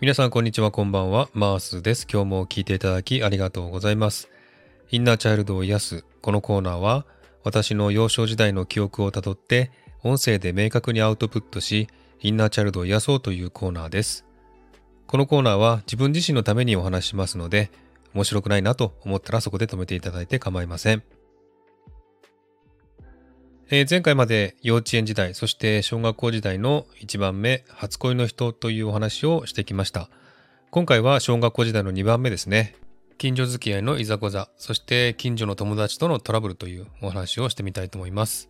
皆さんこんにちはこんばんは。マースです。今日も聞いていただきありがとうございます。インナーチャイルドを癒すこのコーナーは私の幼少時代の記憶をたどって音声で明確にアウトプットしインナーチャイルドを癒そうというコーナーです。このコーナーは自分自身のためにお話しますので面白くないなと思ったらそこで止めていただいて構いません。えー、前回まで幼稚園時代、そして小学校時代の1番目、初恋の人というお話をしてきました。今回は小学校時代の2番目ですね。近所付き合いのいざこざ、そして近所の友達とのトラブルというお話をしてみたいと思います。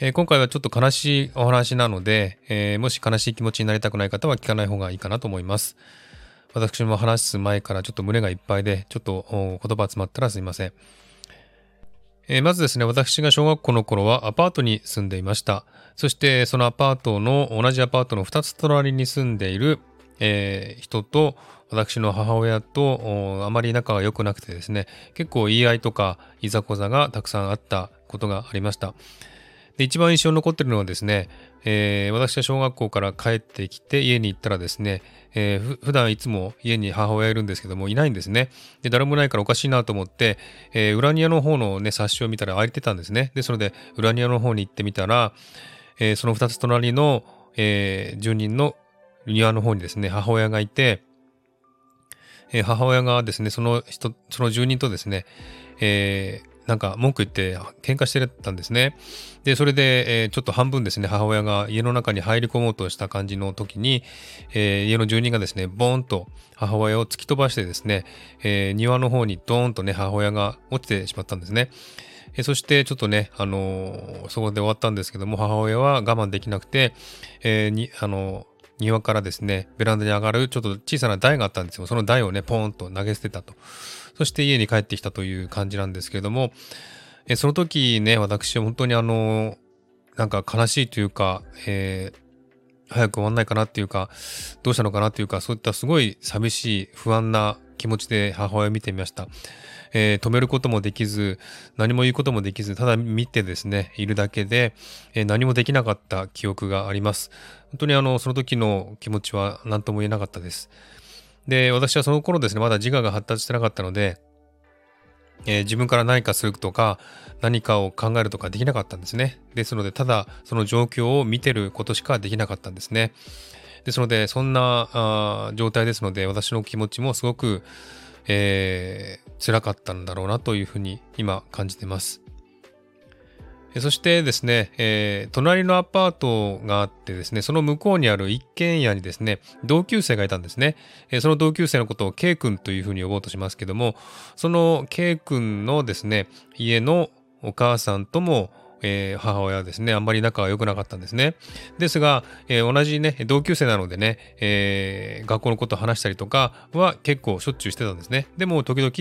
えー、今回はちょっと悲しいお話なので、えー、もし悲しい気持ちになりたくない方は聞かない方がいいかなと思います。私も話す前からちょっと胸がいっぱいで、ちょっと言葉詰まったらすいません。えー、まずですね、私が小学校の頃はアパートに住んでいました。そしてそのアパートの同じアパートの2つ隣に住んでいる、えー、人と私の母親とあまり仲が良くなくてですね、結構言い合いとかいざこざがたくさんあったことがありました。で一番印象に残ってるのはですね、えー、私は小学校から帰ってきて家に行ったらですね、えー、普段いつも家に母親いるんですけどもいないんですね。で、誰もないからおかしいなと思って、えー、裏庭の方のね、冊子を見たら空いてたんですね。で、それで裏庭の方に行ってみたら、えー、その二つ隣の、えー、住人の庭の方にですね、母親がいて、えー、母親がですね、その人、その住人とですね、えー、なんか文句言って喧嘩してたんですね。で、それで、えー、ちょっと半分ですね、母親が家の中に入り込もうとした感じの時に、えー、家の住人がですね、ボーンと母親を突き飛ばしてですね、えー、庭の方にドーンとね、母親が落ちてしまったんですね。えそしてちょっとね、あのそこで終わったんですけども、母親は我慢できなくて、えに、あの庭からですね、ベランダに上がるちょっと小さな台があったんですよ。その台をね、ポーンと投げ捨てたと。そして家に帰ってきたという感じなんですけれども、えその時ね、私本当にあの、なんか悲しいというか、えー、早く終わんないかなっていうか、どうしたのかなっていうか、そういったすごい寂しい、不安な気持ちで母親を見てみました。えー、止めることもできず、何も言うこともできず、ただ見てですね、いるだけで、えー、何もできなかった記憶があります。本当にあの、その時の気持ちは何とも言えなかったです。で、私はその頃ですね、まだ自我が発達してなかったので、えー、自分から何かするとか、何かを考えるとかできなかったんですね。ですので、ただその状況を見てることしかできなかったんですね。ですので、そんなあ状態ですので、私の気持ちもすごく、えー、辛かったんだろうなというふうに今感じてます。そしてですね、えー、隣のアパートがあってですね、その向こうにある一軒家にですね、同級生がいたんですね。えー、その同級生のことを K 君というふうに呼ぼうとしますけども、その K 君のですね、家のお母さんとも、えー、母親はですね、あんまり仲が良くなかったんですね。ですが、えー、同じね、同級生なのでね、えー、学校のことを話したりとかは結構しょっちゅうしてたんですね。でも、時々、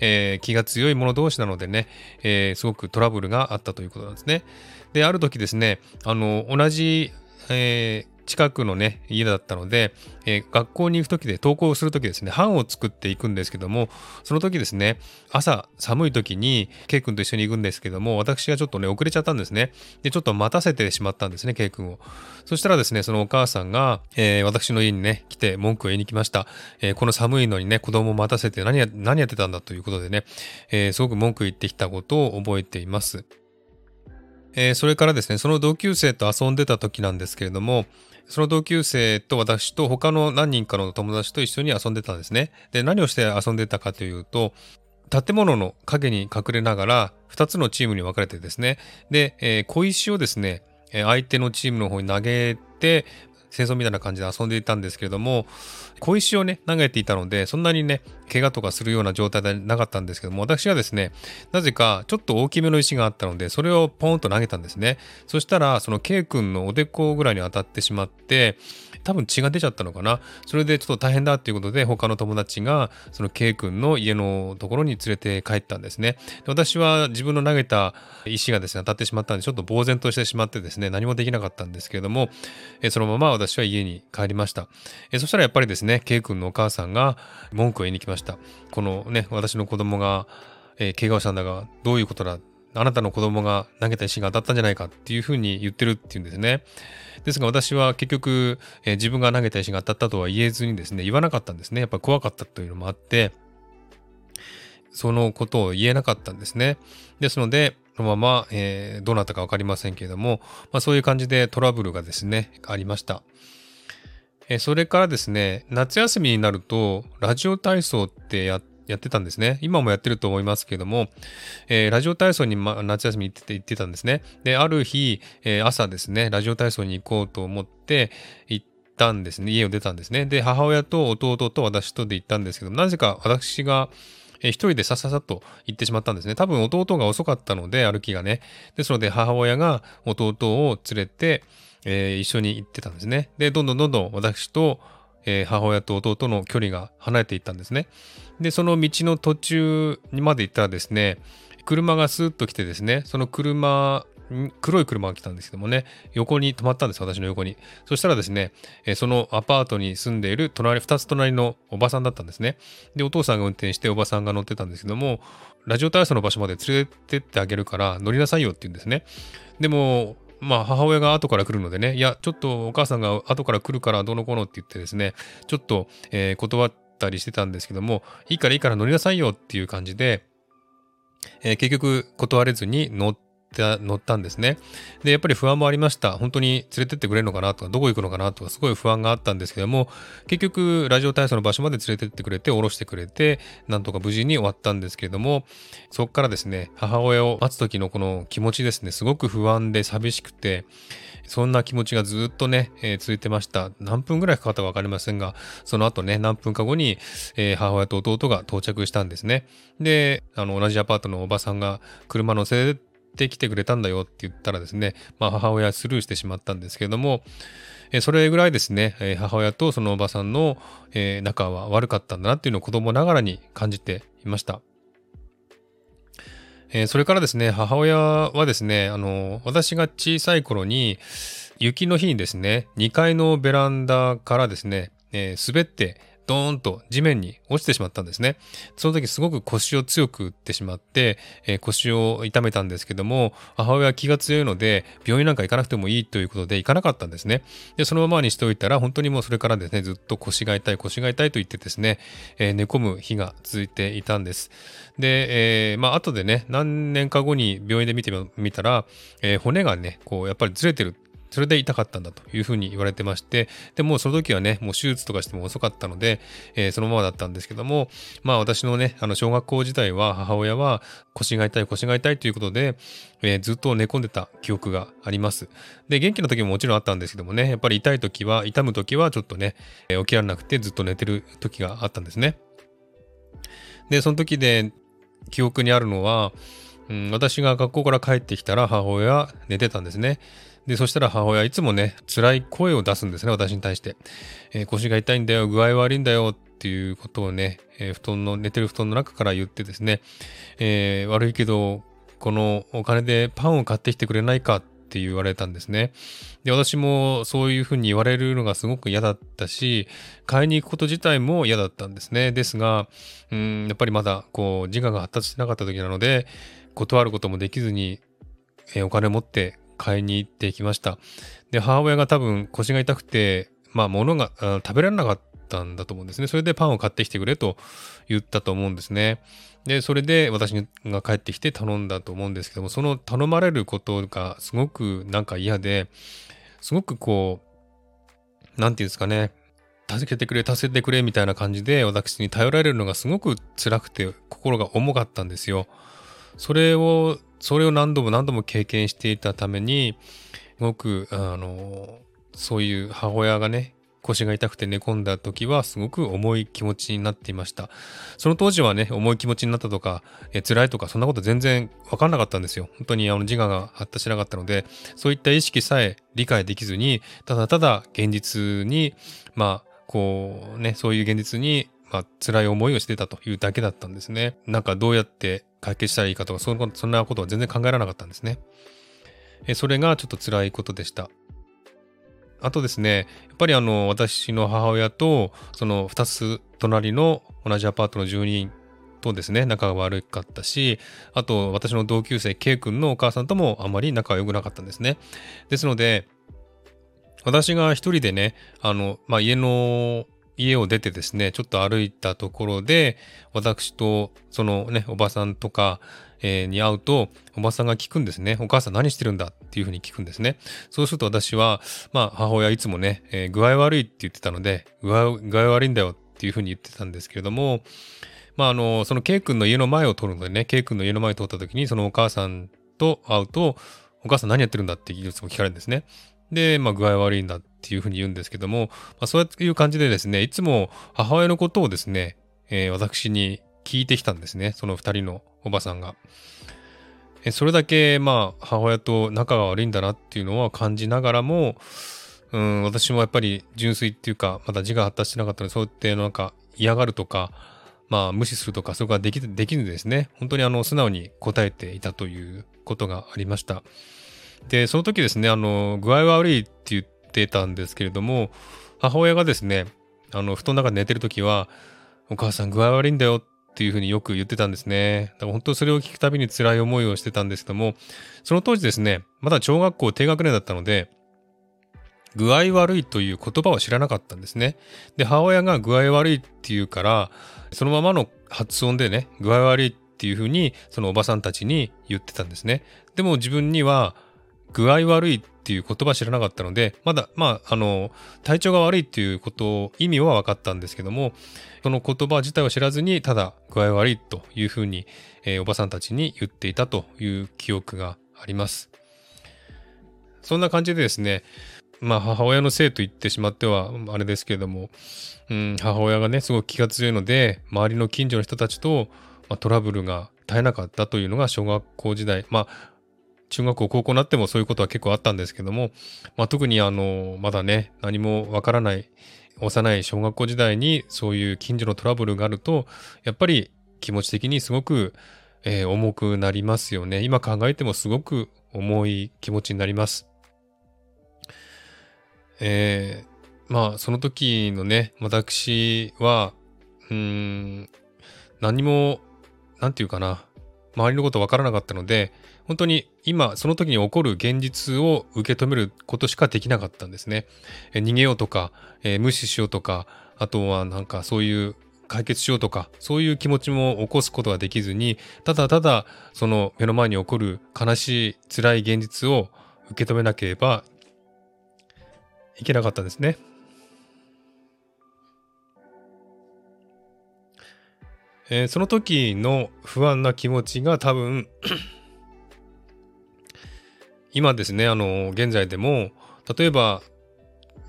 え気が強い者同士なのでね、えすごくトラブルがあったということなんですね。で、ある時ですね、あの、同じ、え近くのね、家だったので、えー、学校に行く時で登校する時ですね、班を作っていくんですけども、その時ですね、朝寒い時に、ケイ君と一緒に行くんですけども、私がちょっとね、遅れちゃったんですね。で、ちょっと待たせてしまったんですね、ケイ君を。そしたらですね、そのお母さんが、えー、私の家にね、来て文句を言いに来ました。えー、この寒いのにね、子供を待たせて何や何やってたんだということでね、えすごく文句言ってきたことを覚えています。えそれからですね、その同級生と遊んでた時なんですけれども、その同級生と私と他の何人かの友達と一緒に遊んでたんですね。で、何をして遊んでたかというと、建物の影に隠れながら2つのチームに分かれてですね、で、えー、小石をですね、相手のチームの方に投げて、戦争みたいな感じで遊んでいたんですけれども、小石をね、投げていたので、そんなにね、怪我とかするような状態でなかったんですけども、私はですね、なぜかちょっと大きめの石があったので、それをポンと投げたんですね。そしたら、その K 君のおでこぐらいに当たってしまって、多分血が出ちゃったのかな。それでちょっと大変だっていうことで、他の友達が、その K 君の家のところに連れて帰ったんですね。で私は自分の投げた石がですね、当たってしまったんで、ちょっと呆然としてしまってですね、何もできなかったんですけれども、えそのまま私は家に帰りました。えそしたらやっぱりですね、K 君のお母さんが文句を言いに来ました。たこのね、私の子供が、えー、怪我をしたんだが、どういうことだ？あなたの子供が投げた石が当たったんじゃないかっていうふうに言ってるっていうんですね。ですが私は結局、えー、自分が投げた石が当たったとは言えずにですね、言わなかったんですね。やっぱ怖かったというのもあって、そのことを言えなかったんですね。ですので、そのまま、えー、どうなったか分かりませんけれども、まあ、そういう感じでトラブルがですね、ありました。え、それからですね、夏休みになると、ラジオ体操ってややってたんですね。今もやってると思いますけども、えー、ラジオ体操に、ま、夏休み行ってて行ってたんですね。で、ある日、えー、朝ですね、ラジオ体操に行こうと思って行ったんですね。家を出たんですね。で、母親と弟と私とで行ったんですけど、なぜか私が、えー、一人でさささっと行ってしまったんですね。多分弟が遅かったので、歩きがね。ですので、母親が弟を連れて、えー、一緒に行ってたんですね。で、どんどんどんどん私と、えー、母親と弟の距離が離れていったんですね。で、その道の途中にまで行ったらですね、車がスーッと来てですね、その車、黒い車が来たんですけどもね、横に止まったんです、私の横に。そしたらですね、そのアパートに住んでいる隣、2つ隣のおばさんだったんですね。で、お父さんが運転しておばさんが乗ってたんですけども、ラジオ体操の場所まで連れてってあげるから乗りなさいよって言うんですね。でも、まあ母親が後から来るのでね、いや、ちょっとお母さんが後から来るからどのこのって言ってですね、ちょっと、えー、断ったりしてたんですけども、いいからいいから乗りなさいよっていう感じで、えー、結局断れずに乗って乗ったんですね。で、やっぱり不安もありました。本当に連れてってくれるのかなとか、どこ行くのかなとか、すごい不安があったんですけども、結局、ラジオ体操の場所まで連れてってくれて、降ろしてくれて、なんとか無事に終わったんですけれども、そこからですね、母親を待つ時のこの気持ちですね、すごく不安で寂しくて、そんな気持ちがずっとね、えー、続いてました。何分ぐらいかかったかわかりませんが、その後ね、何分か後に、えー、母親と弟が到着したんですね。で、あの、同じアパートのおばさんが車乗せてきてくれたんだよって言ったらですね、まあ母親スルーしてしまったんですけれども、えそれぐらいですね、え母親とそのおばさんの、え仲は悪かったんだなっていうのを子供ながらに感じていました。えそれからですね、母親はですね、あの、私が小さい頃に、雪の日にですね、2階のベランダからですね、えー、滑ってドーンと地面に落ちてしまったんですね。その時すごく腰を強く打ってしまって、えー、腰を痛めたんですけども、母親は気が強いので、病院なんか行かなくてもいいということで行かなかったんですね。で、そのままにしておいたら、本当にもうそれからですね、ずっと腰が痛い、腰が痛いと言ってですね、えー、寝込む日が続いていたんです。で、えー、まあ、後でね、何年か後に病院で見てみたら、えー、骨がね、こう、やっぱりずれてるそれで痛かったんだというふうに言われてまして、でもその時はね、もう手術とかしても遅かったので、えー、そのままだったんですけども、まあ私のね、あの小学校時代は母親は腰が痛い腰が痛いということで、えー、ずっと寝込んでた記憶があります。で、元気な時ももちろんあったんですけどもね、やっぱり痛い時は、痛む時はちょっとね、えー、起きられなくてずっと寝てる時があったんですね。で、その時で記憶にあるのは、うん、私が学校から帰ってきたら母親は寝てたんですね。で、そしたら母親いつもね、辛い声を出すんですね、私に対して。えー、腰が痛いんだよ、具合悪いんだよっていうことをね、えー、布団の、寝てる布団の中から言ってですね、えー、悪いけど、このお金でパンを買ってきてくれないかって言われたんですね。で、私もそういうふうに言われるのがすごく嫌だったし、買いに行くこと自体も嫌だったんですね。ですが、うん、やっぱりまだこう自我が発達してなかった時なので、断ることもできずに、えー、お金持って買いに行ってきました。で、母親が多分腰が痛くて、まあ物が食べられなかったんだと思うんですね。それでパンを買ってきてくれと言ったと思うんですね。で、それで私が帰ってきて頼んだと思うんですけども、その頼まれることがすごくなんか嫌で、すごくこう、なんていうんですかね、助けてくれ、助けてくれみたいな感じで私に頼られるのがすごく辛くて心が重かったんですよ。それをそれを何度も何度も経験していたために、すごく、あの、そういう母親がね、腰が痛くて寝込んだ時はすごく重い気持ちになっていました。その当時はね、重い気持ちになったとか、え辛いとか、そんなこと全然わかんなかったんですよ。本当にあの自我が発達しなかったので、そういった意識さえ理解できずに、ただただ現実に、まあ、こうね、そういう現実に、まあ、辛い思いをしてたというだけだったんですね。なんかどうやって解決したらいいかとか、そんなことは全然考えられなかったんですね。えそれがちょっと辛いことでした。あとですね、やっぱりあの、私の母親と、その2つ隣の同じアパートの住人とですね、仲が悪かったし、あと私の同級生 K 君のお母さんともあまり仲が良くなかったんですね。ですので、私が一人でね、あの、まあ、家の、家を出てですね、ちょっと歩いたところで、私とそのね、おばさんとか、えー、に会うと、おばさんが聞くんですね。お母さん何してるんだっていうふうに聞くんですね。そうすると私は、まあ、母親いつもね、えー、具合悪いって言ってたので、具合悪いんだよっていうふうに言ってたんですけれども、まあ、あの、その K 君の家の前を通るのでね、K 君の家の前を通った時に、そのお母さんと会うと、お母さん何やってるんだっていつも聞かれるんですね。で、まあ、具合悪いんだってっていうふうに言うんですけども、まあ、そういう感じでですね、いつも母親のことをですね、えー、私に聞いてきたんですね。その二人のおばさんが。えそれだけ、まあ、母親と仲が悪いんだなっていうのは感じながらも、うん、私もやっぱり純粋っていうか、まだ字が発達してなかったので、そうやってなんか嫌がるとか、まあ無視するとか、そこができできずですね、本当にあの素直に答えていたということがありました。で、その時ですね、あの、具合が悪いって言ってたんですけれども、母親がですね、あの、布団の中で寝てる時は、お母さん具合悪いんだよっていうふうによく言ってたんですね。だから本当それを聞くたびに辛い思いをしてたんですけども、その当時ですね、まだ小学校低学年だったので、具合悪いという言葉を知らなかったんですね。で、母親が具合悪いって言うから、そのままの発音でね、具合悪いっていうふうに、そのおばさんたちに言ってたんですね。でも自分には、具合悪いっていう言葉知らなかったので、まだ、まあ、あの、体調が悪いっていうこと、意味は分かったんですけども、その言葉自体を知らずに、ただ具合悪いというふうに、えー、おばさんたちに言っていたという記憶があります。そんな感じでですね、まあ母親のせいと言ってしまってはあれですけれども、うん、母親がね、すごく気が強いので、周りの近所の人たちと、まあ、トラブルが絶えなかったというのが小学校時代、まあ中学校、高校になってもそういうことは結構あったんですけども、まあ、特にあの、まだね、何もわからない、幼い小学校時代にそういう近所のトラブルがあると、やっぱり気持ち的にすごく、えー、重くなりますよね。今考えてもすごく重い気持ちになります。えー、まあ、その時のね、私は、うん、何も、なんていうかな、周りのことわからなかったので、本当に今、その時に起こる現実を受け止めることしかできなかったんですね。え逃げようとか、え、無視しようとか、あとはなんかそういう解決しようとか、そういう気持ちも起こすことができずに、ただただその目の前に起こる悲しい辛い現実を受け止めなければいけなかったんですね。えー、その時の不安な気持ちが多分今ですね、あの、現在でも、例えば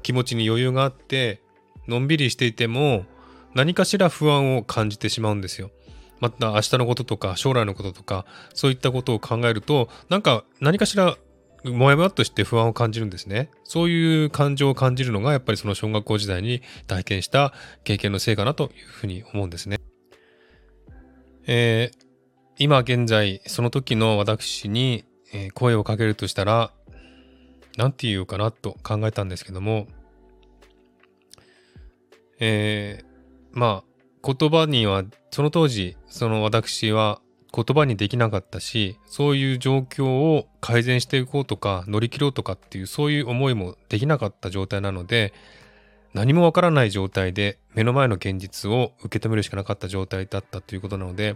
気持ちに余裕があって、のんびりしていても、何かしら不安を感じてしまうんですよ。また明日のこととか将来のこととかそういったことを考えるとなんか何かしらもやもやっとして不安を感じるんですね。そういう感情を感じるのがやっぱりその小学校時代に体験した経験のせいかなというふうに思うんですね。えー、今現在その時の私にえー、声をかけるとしたら、何て言うかなと考えたんですけども、えー、まあ、言葉には、その当時、その私は言葉にできなかったし、そういう状況を改善していこうとか、乗り切ろうとかっていう、そういう思いもできなかった状態なので、何もわからない状態で目の前の現実を受け止めるしかなかった状態だったということなので、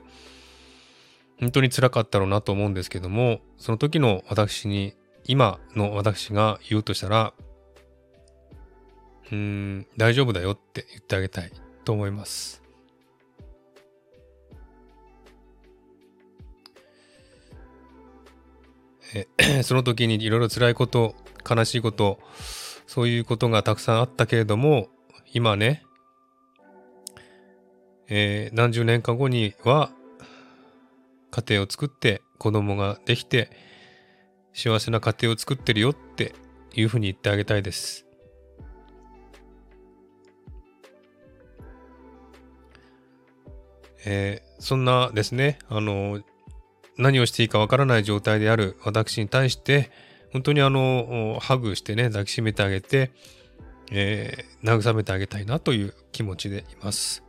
本当に辛かったろうなと思うんですけども、その時の私に、今の私が言うとしたら、うん、大丈夫だよって言ってあげたいと思います。その時にいろいろ辛いこと、悲しいこと、そういうことがたくさんあったけれども、今ね、えー、何十年か後には家庭を作って子供ができて幸せな家庭を作ってるよっていうふうに言ってあげたいです。えー、そんなですね、あの、何をしていいかわからない状態である私に対して、本当にあの、ハグしてね、抱きしめてあげて、えー、慰めてあげたいなという気持ちでいます。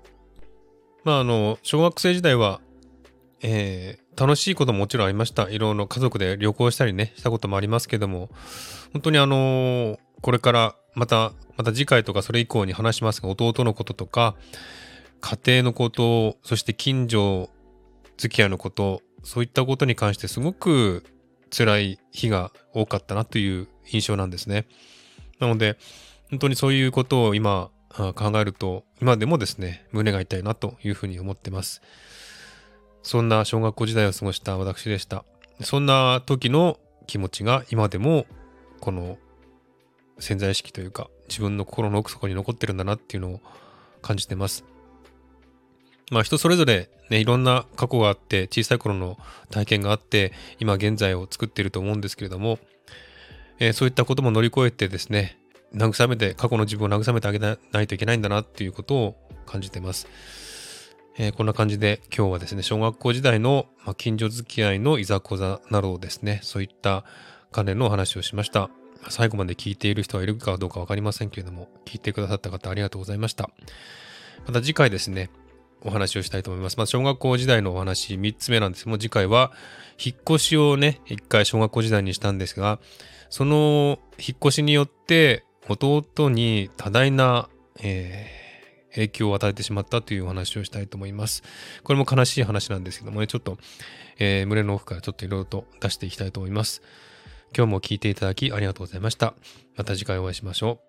まああの、小学生時代は、えー、楽しいことももちろんありました。いろいろ家族で旅行したりね、したこともありますけども、本当にあのー、これからまた、また次回とかそれ以降に話しますが、弟のこととか、家庭のこと、そして近所付き合いのこと、そういったことに関してすごく辛い日が多かったなという印象なんですね。なので、本当にそういうことを今考えると、今でもですね、胸が痛いなというふうに思ってます。そんな小学校時代を過ごした私でした。そんな時の気持ちが今でもこの潜在意識というか自分の心の奥底に残ってるんだなっていうのを感じてます。まあ人それぞれね、いろんな過去があって小さい頃の体験があって今現在を作っていると思うんですけれども、えー、そういったことも乗り越えてですね、慰めて、過去の自分を慰めてあげないといけないんだなっていうことを感じてます。えー、こんな感じで今日はですね、小学校時代の、ま、近所付き合いのいざこざなどですね、そういった関連のお話をしました。最後まで聞いている人はいるかどうかわかりませんけれども、聞いてくださった方ありがとうございました。また次回ですね、お話をしたいと思います。まあ、小学校時代のお話3つ目なんですけども、次回は引っ越しをね、一回小学校時代にしたんですが、その引っ越しによって弟に多大な、えー、影響を与えてしまったというお話をしたいと思います。これも悲しい話なんですけどもね、ちょっと、えー、胸の奥からちょっといろいろと出していきたいと思います。今日も聞いていただきありがとうございました。また次回お会いしましょう。